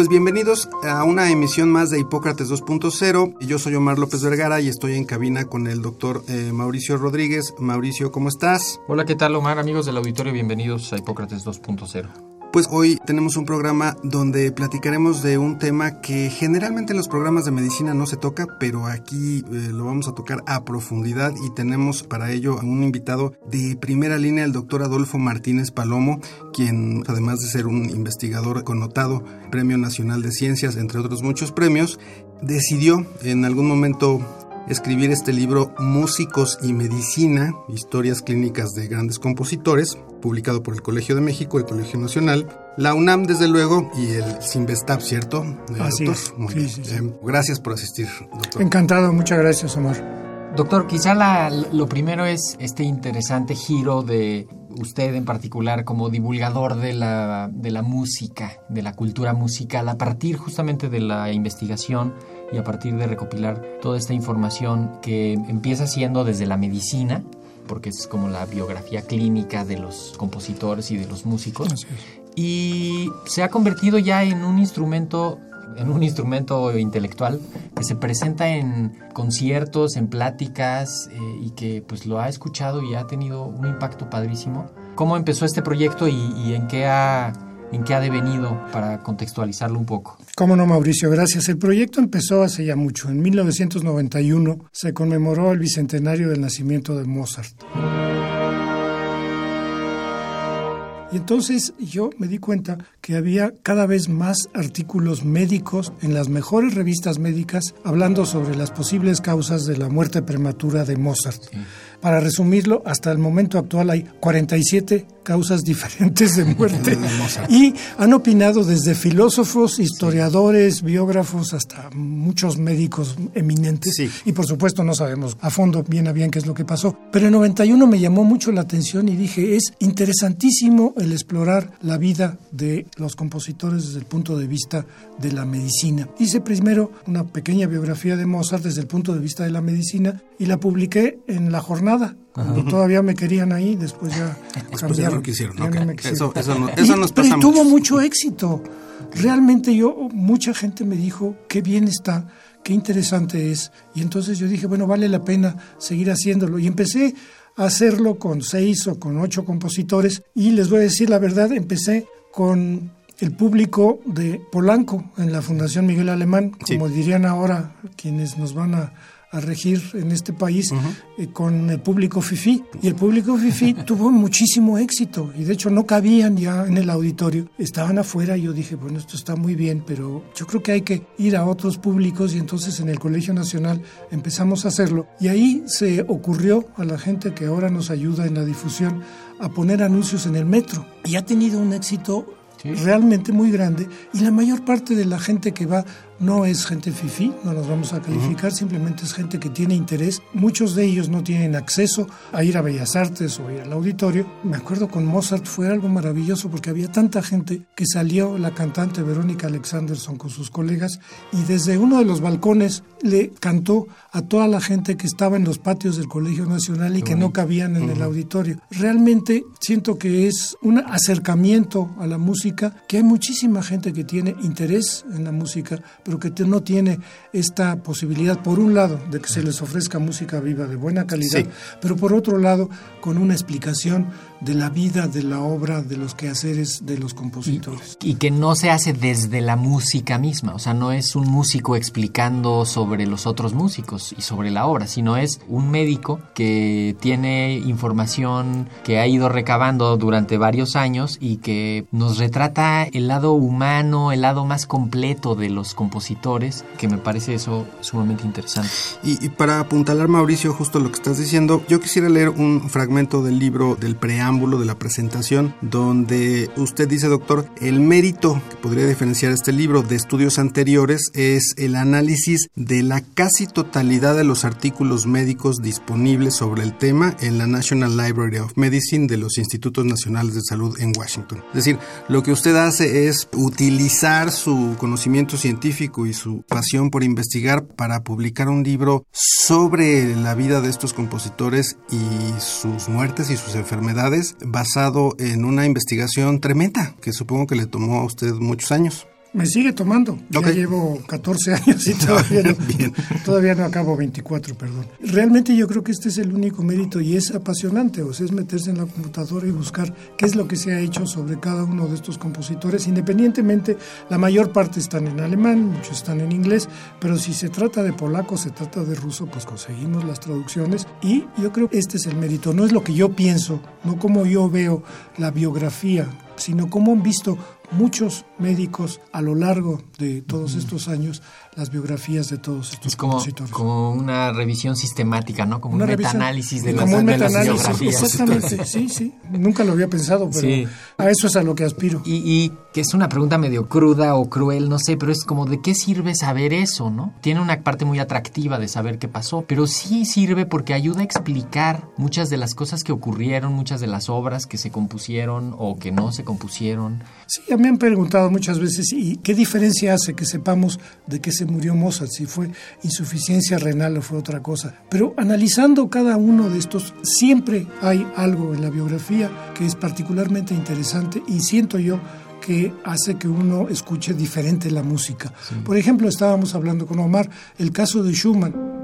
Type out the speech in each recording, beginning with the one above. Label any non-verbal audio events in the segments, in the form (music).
Pues bienvenidos a una emisión más de Hipócrates 2.0. Yo soy Omar López Vergara y estoy en cabina con el doctor eh, Mauricio Rodríguez. Mauricio, ¿cómo estás? Hola, ¿qué tal Omar? Amigos del auditorio, bienvenidos a Hipócrates 2.0. Pues hoy tenemos un programa donde platicaremos de un tema que generalmente en los programas de medicina no se toca, pero aquí eh, lo vamos a tocar a profundidad y tenemos para ello a un invitado de primera línea, el doctor Adolfo Martínez Palomo, quien además de ser un investigador connotado, Premio Nacional de Ciencias, entre otros muchos premios, decidió en algún momento escribir este libro Músicos y Medicina, historias clínicas de grandes compositores, publicado por el Colegio de México, el Colegio Nacional, la UNAM desde luego y el Sinvestab, ¿cierto? Así doctor? es. Muy Sí, bien. sí, sí. Eh, gracias por asistir, doctor. Encantado, muchas gracias, Omar. Doctor, quizá la- lo primero es este interesante giro de usted en particular como divulgador de la, de la música, de la cultura musical, a partir justamente de la investigación y a partir de recopilar toda esta información que empieza siendo desde la medicina, porque es como la biografía clínica de los compositores y de los músicos, y se ha convertido ya en un instrumento en un instrumento intelectual que se presenta en conciertos, en pláticas eh, y que pues lo ha escuchado y ha tenido un impacto padrísimo. ¿Cómo empezó este proyecto y, y en qué ha en qué ha devenido para contextualizarlo un poco? Cómo no, Mauricio, gracias. El proyecto empezó hace ya mucho. En 1991 se conmemoró el bicentenario del nacimiento de Mozart. Y entonces yo me di cuenta que había cada vez más artículos médicos en las mejores revistas médicas hablando sobre las posibles causas de la muerte prematura de Mozart. Para resumirlo, hasta el momento actual hay 47 causas (laughs) diferentes de muerte y han opinado desde filósofos, historiadores, biógrafos hasta muchos médicos eminentes Sí. y por supuesto no sabemos a fondo bien a bien qué es lo que pasó. Pero en 91 me llamó mucho la atención y dije, es interesantísimo el explorar la vida de los compositores desde el punto de vista de la medicina. Hice primero una pequeña biografía de Mozart desde el punto de vista de la medicina y la publiqué en la jornada. Cuando todavía me querían ahí, después ya (laughs) Después ya cambiaron. no quisieron, Ya ok. no me quisieron. Eso- eso no- eso nos pero pasa tuvo mucho éxito. Realmente yo, mucha gente me dijo, qué bien está, qué interesante es. Y entonces yo dije, bueno, vale la pena seguir haciéndolo. Y empecé a hacerlo con seis o con ocho compositores. Y les voy a decir la verdad, empecé con el público de Polanco en la Fundación Miguel Alemán, Sí. como dirían ahora quienes nos van a, a regir en este país, eh, con el público FIFI. Y el público FIFI (laughs) tuvo muchísimo éxito y de hecho no cabían ya en el auditorio, estaban afuera y yo dije, bueno, esto está muy bien, pero yo creo que hay que ir a otros públicos y entonces en el Colegio Nacional empezamos a hacerlo. Y ahí se ocurrió a la gente que ahora nos ayuda en la difusión a poner anuncios en el metro y ha tenido un éxito Sí. realmente muy grande y la mayor parte de la gente que va no es gente fifi, no nos vamos a calificar, simplemente es gente que tiene interés. Muchos de ellos no tienen acceso a ir a Bellas Artes o ir al auditorio. Me acuerdo con Mozart fue algo maravilloso porque había tanta gente que salió la cantante Verónica Alexanderson con sus colegas y desde uno de los balcones le cantó a toda la gente que estaba en los patios del Colegio Nacional y que no cabían en el auditorio. Realmente siento que es un acercamiento a la música, que hay muchísima gente que tiene interés en la música, pero que no tiene esta posibilidad, por un lado, de que se les ofrezca música viva de buena calidad, pero por otro lado, con una explicación de la vida, de la obra, de los quehaceres de los compositores. Y, que no se hace desde la música misma, o sea, no es un músico explicando sobre los otros músicos y sobre la obra, sino es un médico que tiene información que ha ido recabando durante varios años y que nos retrata el lado humano, el lado más completo de los compositores, que me parece eso sumamente interesante. Y, y para apuntalar, Mauricio, justo lo que estás diciendo, yo quisiera leer un fragmento del libro del preámbulo de la presentación, donde usted dice, doctor, el mérito que podría diferenciar este libro de estudios anteriores es el análisis de la casi totalidad de los artículos médicos disponibles sobre el tema en la National Library of Medicine de los Institutos Nacionales de Salud en Washington. Es decir, lo que usted hace es utilizar su conocimiento científico y su pasión por investigar para publicar un libro sobre la vida de estos compositores y sus muertes y sus enfermedades basado en una investigación tremenda que supongo que le tomó a usted muchos años. Me sigue tomando. Ya llevo 14 años y todavía no, (laughs) todavía no acabo 24, perdón. Realmente yo creo que este es el único mérito y es apasionante, o sea, es meterse en la computadora y buscar qué es lo que se ha hecho sobre cada uno de estos compositores. Independientemente, la mayor parte están en alemán, muchos están en inglés, pero si se trata de polaco, se trata de ruso, pues conseguimos las traducciones y yo creo que este es el mérito. No es lo que yo pienso, no como yo veo la biografía, sino como han visto muchos médicos a lo largo de todos estos años las biografías de todos estos es como, compositores. Como una revisión sistemática, ¿no? Como un metaanálisis de, como las, un biografías. Exactamente, sí, sí. Nunca lo había pensado, pero a eso es a lo que aspiro. Y, y, que es una pregunta medio cruda o cruel, no sé, pero es como de qué sirve saber eso, ¿no? Tiene una parte muy atractiva de saber qué pasó, pero sí sirve porque ayuda a explicar muchas de las cosas que ocurrieron, muchas de las obras que se compusieron o que no se compusieron. Sí, me han preguntado muchas veces, ¿y qué diferencia hace que sepamos de qué se murió Mozart? Si fue insuficiencia renal o fue otra cosa. Pero analizando cada uno de estos, siempre hay algo en la biografía que es particularmente interesante y siento yo que hace que uno escuche diferente la música. Por ejemplo, estábamos hablando con Omar, el caso de Schumann.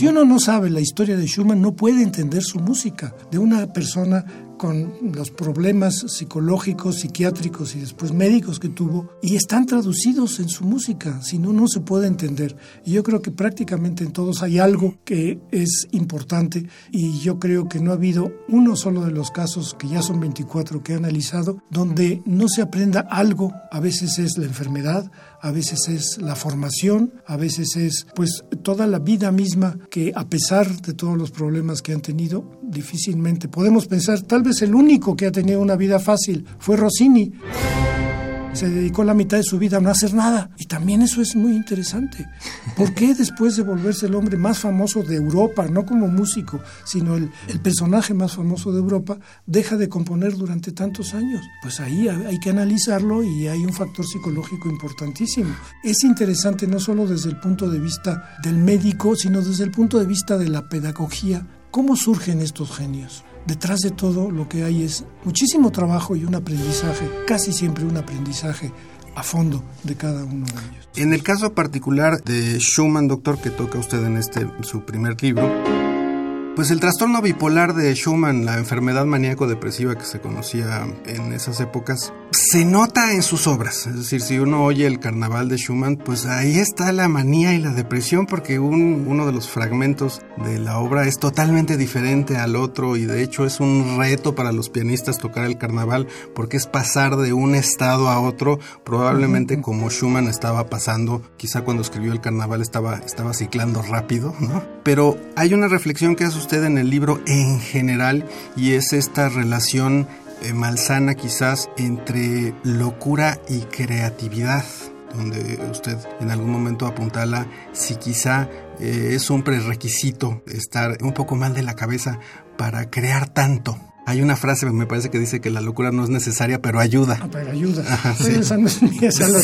Si uno no sabe la historia de Schumann, no puede entender su música de una persona con los problemas psicológicos, psiquiátricos y después médicos que tuvo, y están traducidos en su música, si no, no se puede entender. Y yo creo que prácticamente en todos hay algo que es importante, y yo creo que no ha habido uno solo de los casos, que ya son 24 que he analizado, donde no se aprenda algo, a veces es la enfermedad, a veces es la formación, a veces es pues toda la vida misma que a pesar de todos los problemas que han tenido, difícilmente podemos pensar, tal vez el único que ha tenido una vida fácil fue Rossini se dedicó la mitad de su vida a no hacer nada. Y también eso es muy interesante. ¿Por qué después de volverse el hombre más famoso de Europa, no como músico, sino el, el personaje más famoso de Europa, deja de componer durante tantos años? Pues ahí hay que analizarlo y hay un factor psicológico importantísimo. Es interesante no solo desde el punto de vista del médico, sino desde el punto de vista de la pedagogía. ¿Cómo surgen estos genios? Detrás de todo lo que hay es muchísimo trabajo y un aprendizaje, casi siempre un aprendizaje a fondo de cada uno de ellos. En el caso particular de Schumann, doctor, que toca usted en este su primer libro, pues el trastorno bipolar de Schumann, la enfermedad maníaco-depresiva que se conocía en esas épocas, se nota en sus obras. Es decir, si uno oye el carnaval de Schumann, pues ahí está la manía y la depresión, porque un, uno de los fragmentos de la obra es totalmente diferente al otro y de hecho es un reto para los pianistas tocar el carnaval, porque es pasar de un estado a otro, probablemente como Schumann estaba pasando, quizá cuando escribió el carnaval estaba, estaba ciclando rápido, ¿no? Pero hay una reflexión que hace usted en el libro en general y es esta relación eh, malsana quizás entre locura y creatividad donde usted en algún momento apuntala si quizá eh, es un prerequisito estar un poco mal de la cabeza para crear tanto. Hay una frase, me parece que dice que la locura no es necesaria, pero ayuda. Ah, pero ayuda. Esa no es mía, esa la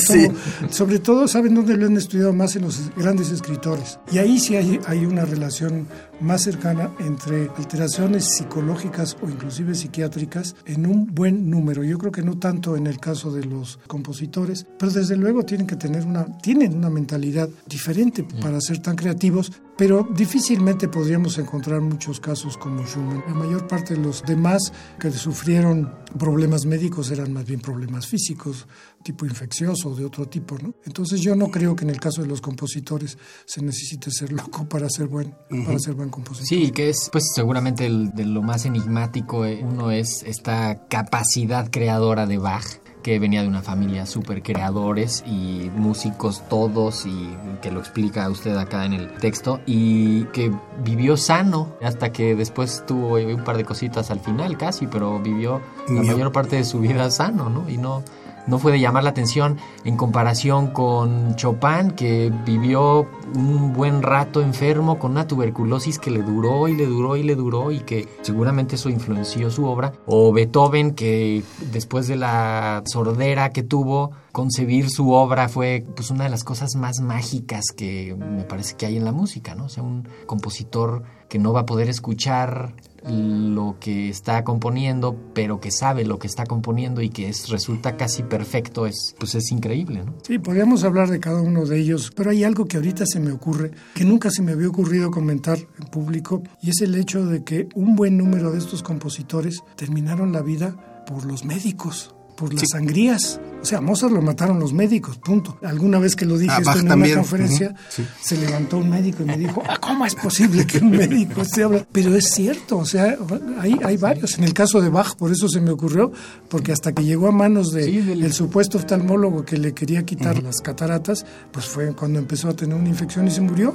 Sobre todo, ¿saben dónde lo han estudiado más? En los grandes escritores. Y ahí sí hay, hay una relación más cercana entre alteraciones psicológicas o inclusive psiquiátricas en un buen número. Yo creo que no tanto en el caso de los compositores, pero desde luego tienen que tener una, tienen una mentalidad diferente para ser tan creativos, pero difícilmente podríamos encontrar muchos casos como Schumann. La mayor parte de los demás que sufrieron problemas médicos eran más bien problemas físicos, tipo infeccioso o de otro tipo, ¿no? Entonces yo no creo que en el caso de los compositores se necesite ser loco para ser buen, para ser buen compositor. Sí, que es pues seguramente el, de lo más enigmático eh, uno es esta capacidad creadora de Bach que venía de una familia súper creadores y músicos todos y que lo explica usted acá en el texto y que vivió sano hasta que después tuvo un par de cositas al final casi, pero vivió la mayor parte de su vida sano, ¿no? Y no no fue de llamar la atención en comparación con Chopin, que vivió un buen rato enfermo con una tuberculosis que le duró y le duró y le duró y que seguramente eso influenció su obra, o Beethoven, que después de la sordera que tuvo, concebir su obra fue pues una de las cosas más mágicas que me parece que hay en la música, ¿no? O sea, un compositor que no va a poder escuchar lo que está componiendo, pero que sabe lo que está componiendo y que es, resulta casi perfecto, es, pues es increíble, ¿no? Sí, podríamos hablar de cada uno de ellos, pero hay algo que ahorita se me ocurre, que nunca se me había ocurrido comentar en público, y es el hecho de que un buen número de estos compositores terminaron la vida por los médicos, por las sangrías. O sea, Mozart lo mataron los médicos, punto. Alguna vez que lo dije Ah, esto en también. una conferencia, sí. se levantó un médico y me dijo, ah, ¿cómo es posible que un médico esté hablando? Pero es cierto, o sea, hay, hay varios. En el caso de Bach, por eso se me ocurrió, porque hasta que llegó a manos de Sí, del- el supuesto oftalmólogo que le quería quitar las cataratas, pues fue cuando empezó a tener una infección y se murió.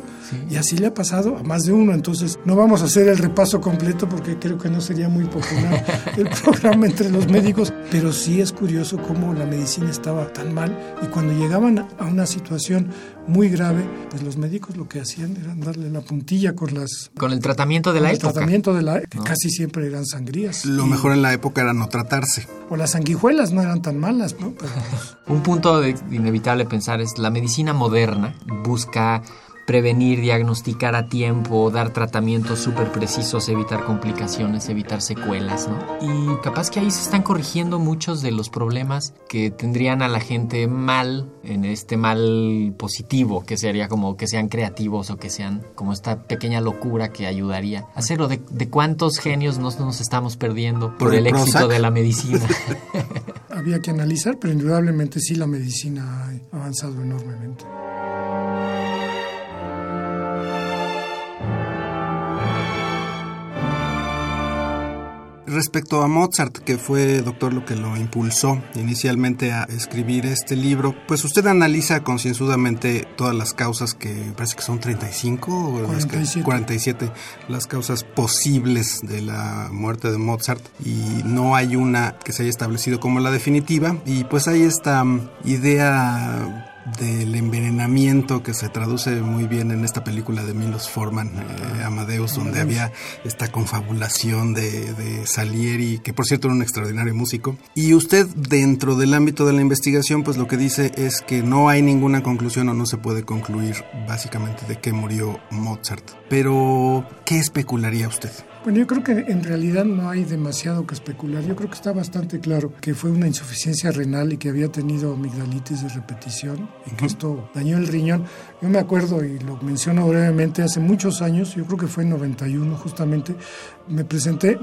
Y así le ha pasado a más de uno. Entonces, no vamos a hacer el repaso completo porque creo que no sería muy popular (laughs) el programa entre los médicos, pero sí es curioso cómo la medicina estaba tan mal y cuando llegaban a una situación muy grave, pues los médicos lo que hacían era darle la puntilla con las Con el tratamiento de la el época. tratamiento de la que casi siempre eran sangrías. Lo Y- mejor en la época era no tratarse. o las sanguijuelas no eran tan malas, ¿no? Pero, pues, (laughs) Un punto de- inevitable pensar es la medicina moderna busca prevenir, diagnosticar a tiempo, dar tratamientos súper precisos, evitar complicaciones, evitar secuelas, ¿no? Y capaz que ahí se están corrigiendo muchos de los problemas que tendrían a la gente mal, en este mal positivo, que sería como que sean creativos o que sean como esta pequeña locura que ayudaría a hacerlo. ¿De, de cuántos genios nos, nos estamos perdiendo por, Por el el éxito de la medicina? (laughs) (laughs) había que analizar, pero indudablemente sí la medicina ha avanzado enormemente. Respecto a Mozart, que fue doctor lo que lo impulsó inicialmente a escribir este libro, pues usted analiza concienzudamente todas las causas que parece que son 35 o las que- 47. 47 las causas posibles de la muerte de Mozart y no hay una que se haya establecido como la definitiva y pues hay esta mm, idea del envenenamiento que se traduce muy bien en esta película de Milos Forman, eh, Amadeus, donde había esta confabulación de, de Salieri, que por cierto era un extraordinario músico. Y usted dentro del ámbito de la investigación, pues lo que dice es que no hay ninguna conclusión o no se puede concluir básicamente de qué murió Mozart. Pero, ¿qué especularía usted? Bueno, yo creo que en realidad no hay demasiado que especular. Yo creo que está bastante claro que fue una insuficiencia renal y que había tenido amigdalitis de repetición y que esto dañó el riñón. Yo me acuerdo, y lo menciono brevemente, hace muchos años, yo creo que fue en 91 justamente, me presenté,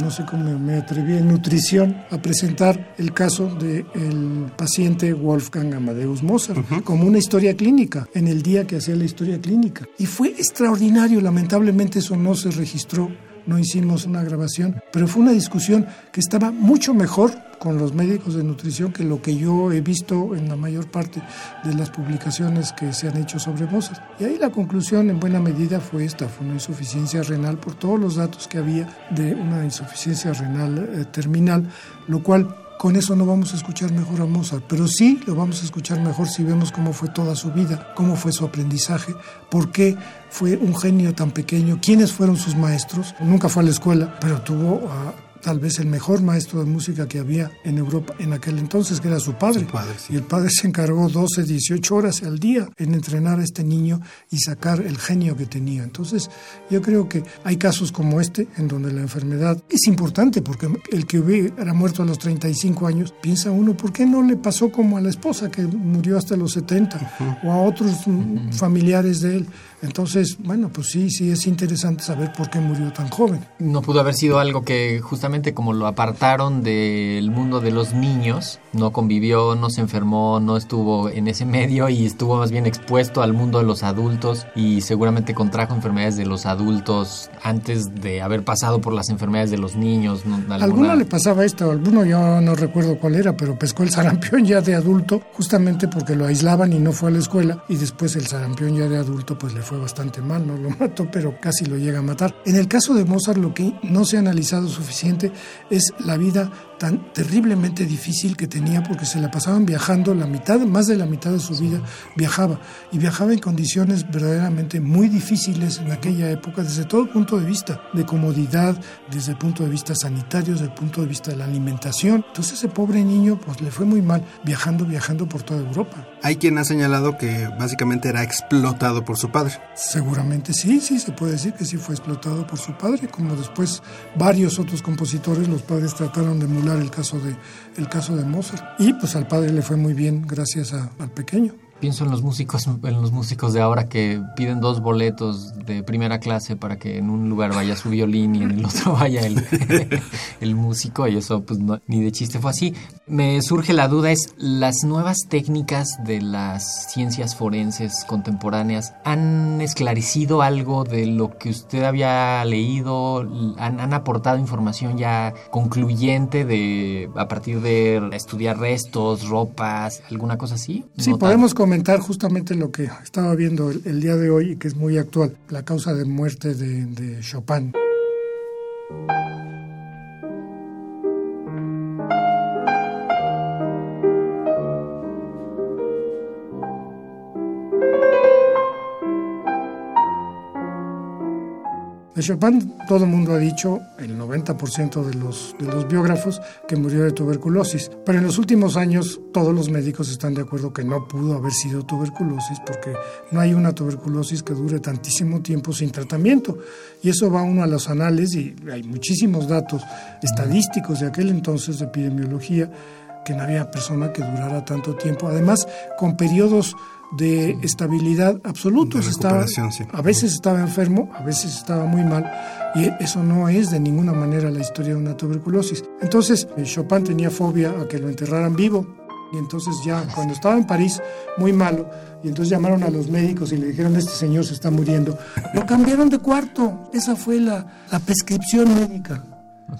no sé cómo me atreví en nutrición, a presentar el caso del paciente Wolfgang Amadeus Mozart como una historia clínica, en el día que hacía la historia clínica. Y fue extraordinario, lamentablemente eso no se registró no hicimos una grabación, pero fue una discusión que estaba mucho mejor con los médicos de nutrición que lo que yo he visto en la mayor parte de las publicaciones que se han hecho sobre Mozart. Y ahí la conclusión en buena medida fue esta, fue una insuficiencia renal por todos los datos que había de una insuficiencia renal eh, terminal, lo cual con eso no vamos a escuchar mejor a Mozart, pero sí lo vamos a escuchar mejor si vemos cómo fue toda su vida, cómo fue su aprendizaje, por qué fue un genio tan pequeño, quiénes fueron sus maestros. Nunca fue a la escuela, pero tuvo a tal vez el mejor maestro de música que había en Europa en aquel entonces, que era su padre. Y el padre se encargó 12, 18 horas al día en entrenar a este niño y sacar el genio que tenía. Entonces, yo creo que hay casos como este, en donde la enfermedad es importante, porque el que hubiera muerto a los 35 años, piensa uno, ¿por qué no le pasó como a la esposa que murió hasta los 70 o a otros familiares de él? Entonces, bueno, pues sí, sí es interesante saber por qué murió tan joven. No pudo haber sido algo que justamente como lo apartaron del mundo de los niños, no convivió, no se enfermó, no estuvo en ese medio y estuvo más bien expuesto al mundo de los adultos y seguramente contrajo enfermedades de los adultos antes de haber pasado por las enfermedades de los niños. ¿no? Alguno le pasaba esto, alguno yo no recuerdo cuál era, pero pescó el sarampión ya de adulto justamente porque lo aislaban y no fue a la escuela y después el sarampión ya de adulto pues le fue bastante mal, no lo (laughs) mató, pero casi lo llega a matar. En el caso de Mozart lo que no se ha analizado suficiente es la vida tan terriblemente difícil que tenía porque se la pasaban viajando, la mitad, más de la mitad de su vida viajaba y viajaba en condiciones verdaderamente muy difíciles en aquella época desde todo punto de vista, de comodidad, desde el punto de vista sanitario, desde el punto de vista de la alimentación. Entonces ese pobre niño pues le fue muy mal viajando, viajando por toda Europa. Hay quien ha señalado que básicamente era explotado por su padre. Seguramente sí, sí, se puede decir que sí fue explotado por su padre, como después varios otros compositores, los padres trataron de emular el caso de, el caso de Mozart. Y pues al padre le fue muy bien gracias al pequeño. Pienso en los músicos, en los músicos de ahora que piden dos boletos de primera clase para que en un lugar vaya su violín y en el otro (laughs) vaya el, (laughs) el músico y eso pues ni de chiste fue así. Me surge la duda es las nuevas técnicas de las ciencias forenses contemporáneas han esclarecido algo de lo que usted había leído, han, han aportado información ya concluyente de a partir de estudiar restos, ropas, alguna cosa así. Sí, podemos justamente lo que estaba viendo el, día de hoy y que es muy actual, la causa de muerte de Chopin. Chopin todo el mundo ha dicho, el 90% de los, de los biógrafos, que murió de tuberculosis. Pero en los últimos años todos los médicos están de acuerdo que no pudo haber sido tuberculosis porque no hay una tuberculosis que dure tantísimo tiempo sin tratamiento. Y eso va uno a los anales y hay muchísimos datos estadísticos de aquel entonces de epidemiología que no había persona que durara tanto tiempo. Además, con periodos de estabilidad absolutos. Estaba, A veces estaba enfermo, a veces estaba muy mal, y eso no es de ninguna manera la historia de una tuberculosis. Entonces, eh, Chopin tenía fobia a que lo enterraran vivo, y entonces ya cuando estaba en París, muy malo, y entonces llamaron a los médicos y le dijeron, este señor se está muriendo. Lo cambiaron de cuarto, esa fue la, la prescripción médica.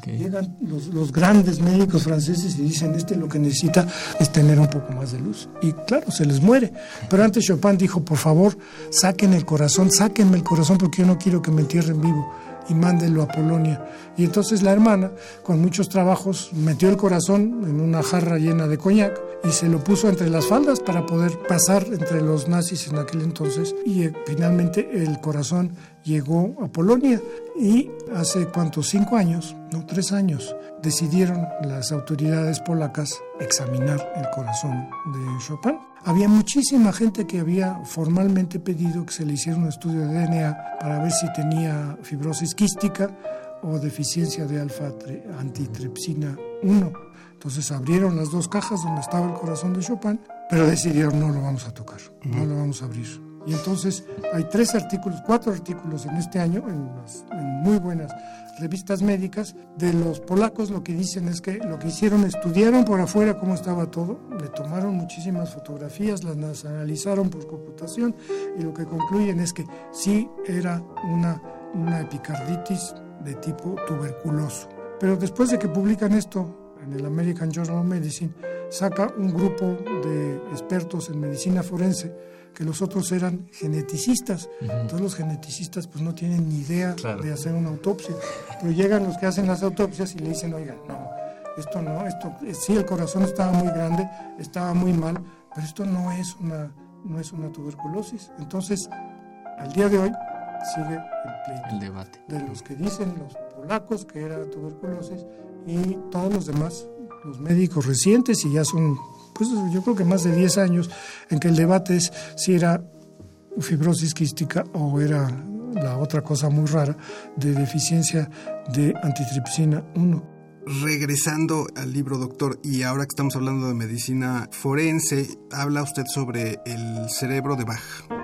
Llegan los, grandes médicos franceses y dicen, este lo que necesita es tener un poco más de luz. Y claro, se les muere. Pero antes Chopin dijo, por favor, saquen el corazón, sáquenme el corazón porque yo no quiero que me entierren vivo y mándenlo a Polonia. Y entonces la hermana, con muchos trabajos, metió el corazón en una jarra llena de coñac y se lo puso entre las faldas para poder pasar entre los nazis en aquel entonces. Y eh, finalmente el corazón llegó a Polonia y hace cuántos, cinco años, no, tres años, decidieron las autoridades polacas examinar el corazón de Chopin. Había muchísima gente que había formalmente pedido que se le hiciera un estudio de DNA para ver si tenía fibrosis quística o deficiencia de alfa-antitripsina 1. Entonces abrieron las dos cajas donde estaba el corazón de Chopin, pero decidieron no lo vamos a tocar, no lo vamos a abrir. Y entonces hay tres artículos, cuatro artículos en este año, en, muy buenas revistas médicas, de los polacos lo que dicen es que lo que hicieron, estudiaron por afuera cómo estaba todo, le tomaron muchísimas fotografías, las analizaron por computación y lo que concluyen es que sí era una, una epicarditis de tipo tuberculoso. Pero después de que publican esto en el American Journal of Medicine, saca un grupo de expertos en medicina forense que los otros eran geneticistas. Todos los geneticistas pues no tienen ni idea de hacer una autopsia. Pero llegan los que hacen las autopsias y le dicen, oigan, no, esto no, esto eh, sí el corazón estaba muy grande, estaba muy mal, pero esto no es una, no es una tuberculosis. Entonces, al día de hoy sigue el pleito. El debate. De los que dicen los polacos que era tuberculosis y todos los demás, los médicos recientes, y ya son, pues yo creo que más de 10 años, en que el debate es si era fibrosis quística o era la otra cosa muy rara de deficiencia de antitripsina 1 regresando al libro, doctor, y ahora que estamos hablando de medicina forense, habla usted sobre el cerebro de Bach.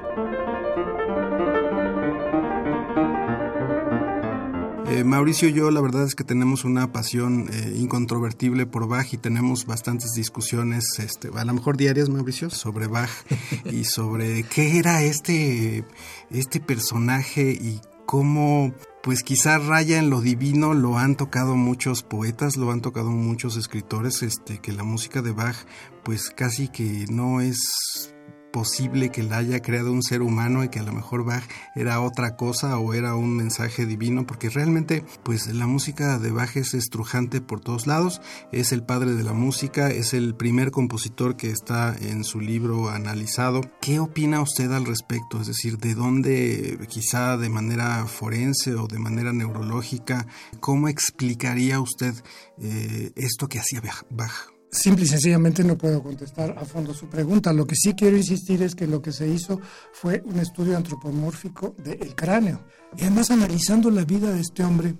Eh, Mauricio y yo la verdad es que tenemos una pasión eh, incontrovertible por Bach y tenemos bastantes discusiones, este, a lo mejor diarias, Mauricio, sobre Bach (laughs) y sobre qué era este, este personaje y cómo pues quizá raya en lo divino, lo han tocado muchos poetas, lo han tocado muchos escritores, este, que la música de Bach pues casi que no es posible que la haya creado un ser humano y que a lo mejor Bach era otra cosa o era un mensaje divino, porque realmente pues la música de Bach es estrujante por todos lados, es el padre de la música, es el primer compositor que está en su libro analizado. ¿Qué opina usted al respecto? Es decir, ¿de dónde quizá de manera forense o de manera neurológica, cómo explicaría usted eh, esto que hacía Bach? Simple y sencillamente no puedo contestar a fondo su pregunta. Lo que sí quiero insistir es que lo que se hizo fue un estudio antropomórfico del cráneo. Y además analizando la vida de este hombre,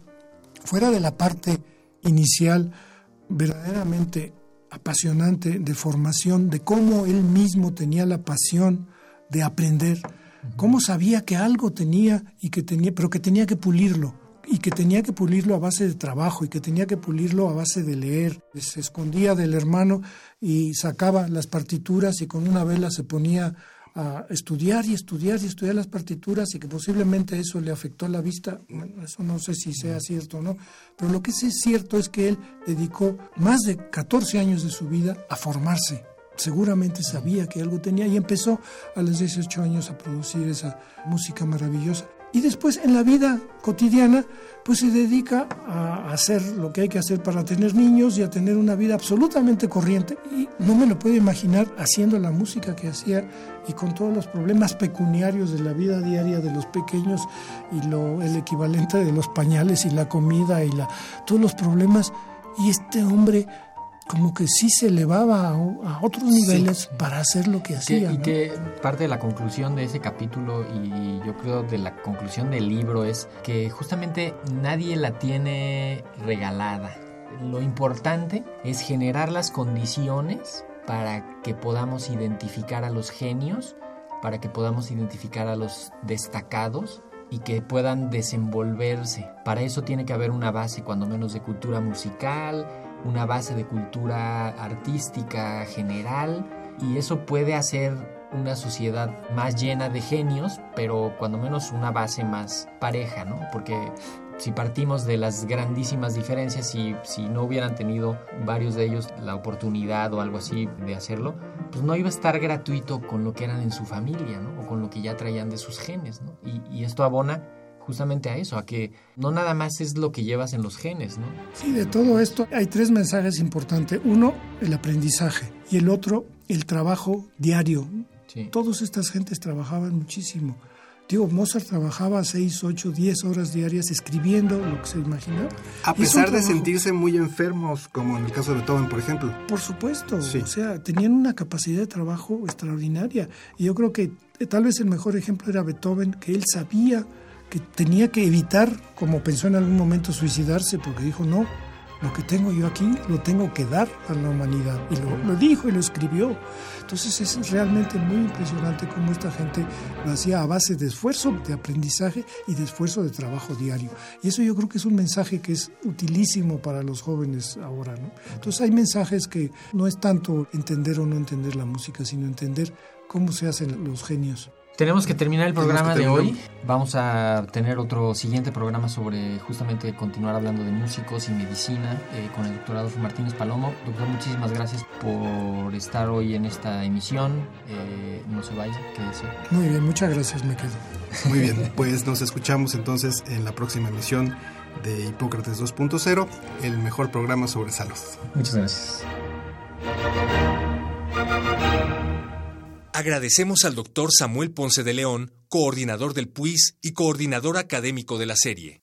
fuera de la parte inicial verdaderamente apasionante de formación, de cómo él mismo tenía la pasión de aprender, cómo sabía que algo tenía y que tenía, pero que tenía que pulirlo y que tenía que pulirlo a base de trabajo y que tenía que pulirlo a base de leer. Se escondía del hermano y sacaba las partituras y con una vela se ponía a estudiar y estudiar y estudiar las partituras y que posiblemente eso le afectó la vista. eso no sé si sea cierto o no, pero lo que sí es cierto es que él dedicó más de 14 años de su vida a formarse. Seguramente sabía que algo tenía y empezó a los 18 años a producir esa música maravillosa. Y después en la vida cotidiana, pues se dedica a hacer lo que hay que hacer para tener niños y a tener una vida absolutamente corriente. Y no me lo puedo imaginar haciendo la música que hacía y con todos los problemas pecuniarios de la vida diaria de los pequeños y lo, el equivalente de los pañales y la comida y la, todos los problemas. Y este hombre como que sí se elevaba a, otros niveles para hacer lo que hacía. y que parte de la conclusión de ese capítulo y yo creo de la conclusión del libro es que justamente nadie la tiene regalada. Lo importante es generar las condiciones para que podamos identificar a los genios, para que podamos identificar a los destacados y que puedan desenvolverse. Para eso tiene que haber una base cuando menos de cultura musical, una base de cultura artística general y eso puede hacer una sociedad más llena de genios, pero cuando menos una base más pareja, ¿no? Porque si partimos de las grandísimas diferencias y si no hubieran tenido varios de ellos la oportunidad o algo así de hacerlo, pues no iba a estar gratuito con lo que eran en su familia, ¿no? O con lo que ya traían de sus genes, ¿no? Y, y esto abona justamente a eso, a que no nada más es lo que llevas en los genes, ¿no? Sí, de todo esto hay tres mensajes importantes. Uno, el aprendizaje y el otro, el trabajo diario. Sí. Todas estas gentes trabajaban muchísimo. Digo, Mozart trabajaba 6, 8, 10 horas diarias escribiendo lo que se imaginaba. A pesar de sentirse muy enfermos, como en el caso de Beethoven, por ejemplo. Por supuesto, o sea, tenían una capacidad de trabajo extraordinaria. Y yo creo que eh, tal vez el mejor ejemplo era Beethoven, que él sabía que tenía que evitar, como pensó en algún momento, suicidarse, porque dijo, no, lo que tengo yo aquí lo tengo que dar a la humanidad. Y lo, dijo y lo escribió. Entonces es realmente muy impresionante cómo esta gente lo hacía a base de esfuerzo, de aprendizaje y de esfuerzo de trabajo diario. Y eso yo creo que es un mensaje que es utilísimo para los jóvenes ahora. ¿no? Entonces hay mensajes que no es tanto entender o no entender la música, sino entender cómo se hacen los genios. Tenemos que terminar el programa de hoy. Vamos a tener otro siguiente programa sobre justamente continuar hablando de músicos y medicina eh, con el doctor Adolfo Martínez Palomo. Doctor, muchísimas gracias por estar hoy en esta emisión. Eh, no se vaya, quédese. Muy bien, muchas gracias, me quedo. Muy bien, pues nos escuchamos entonces en la próxima emisión de Hipócrates 2.0, el mejor programa sobre salud. Muchas gracias. Agradecemos al doctor Samuel Ponce de León, coordinador del PUIS y coordinador académico de la serie.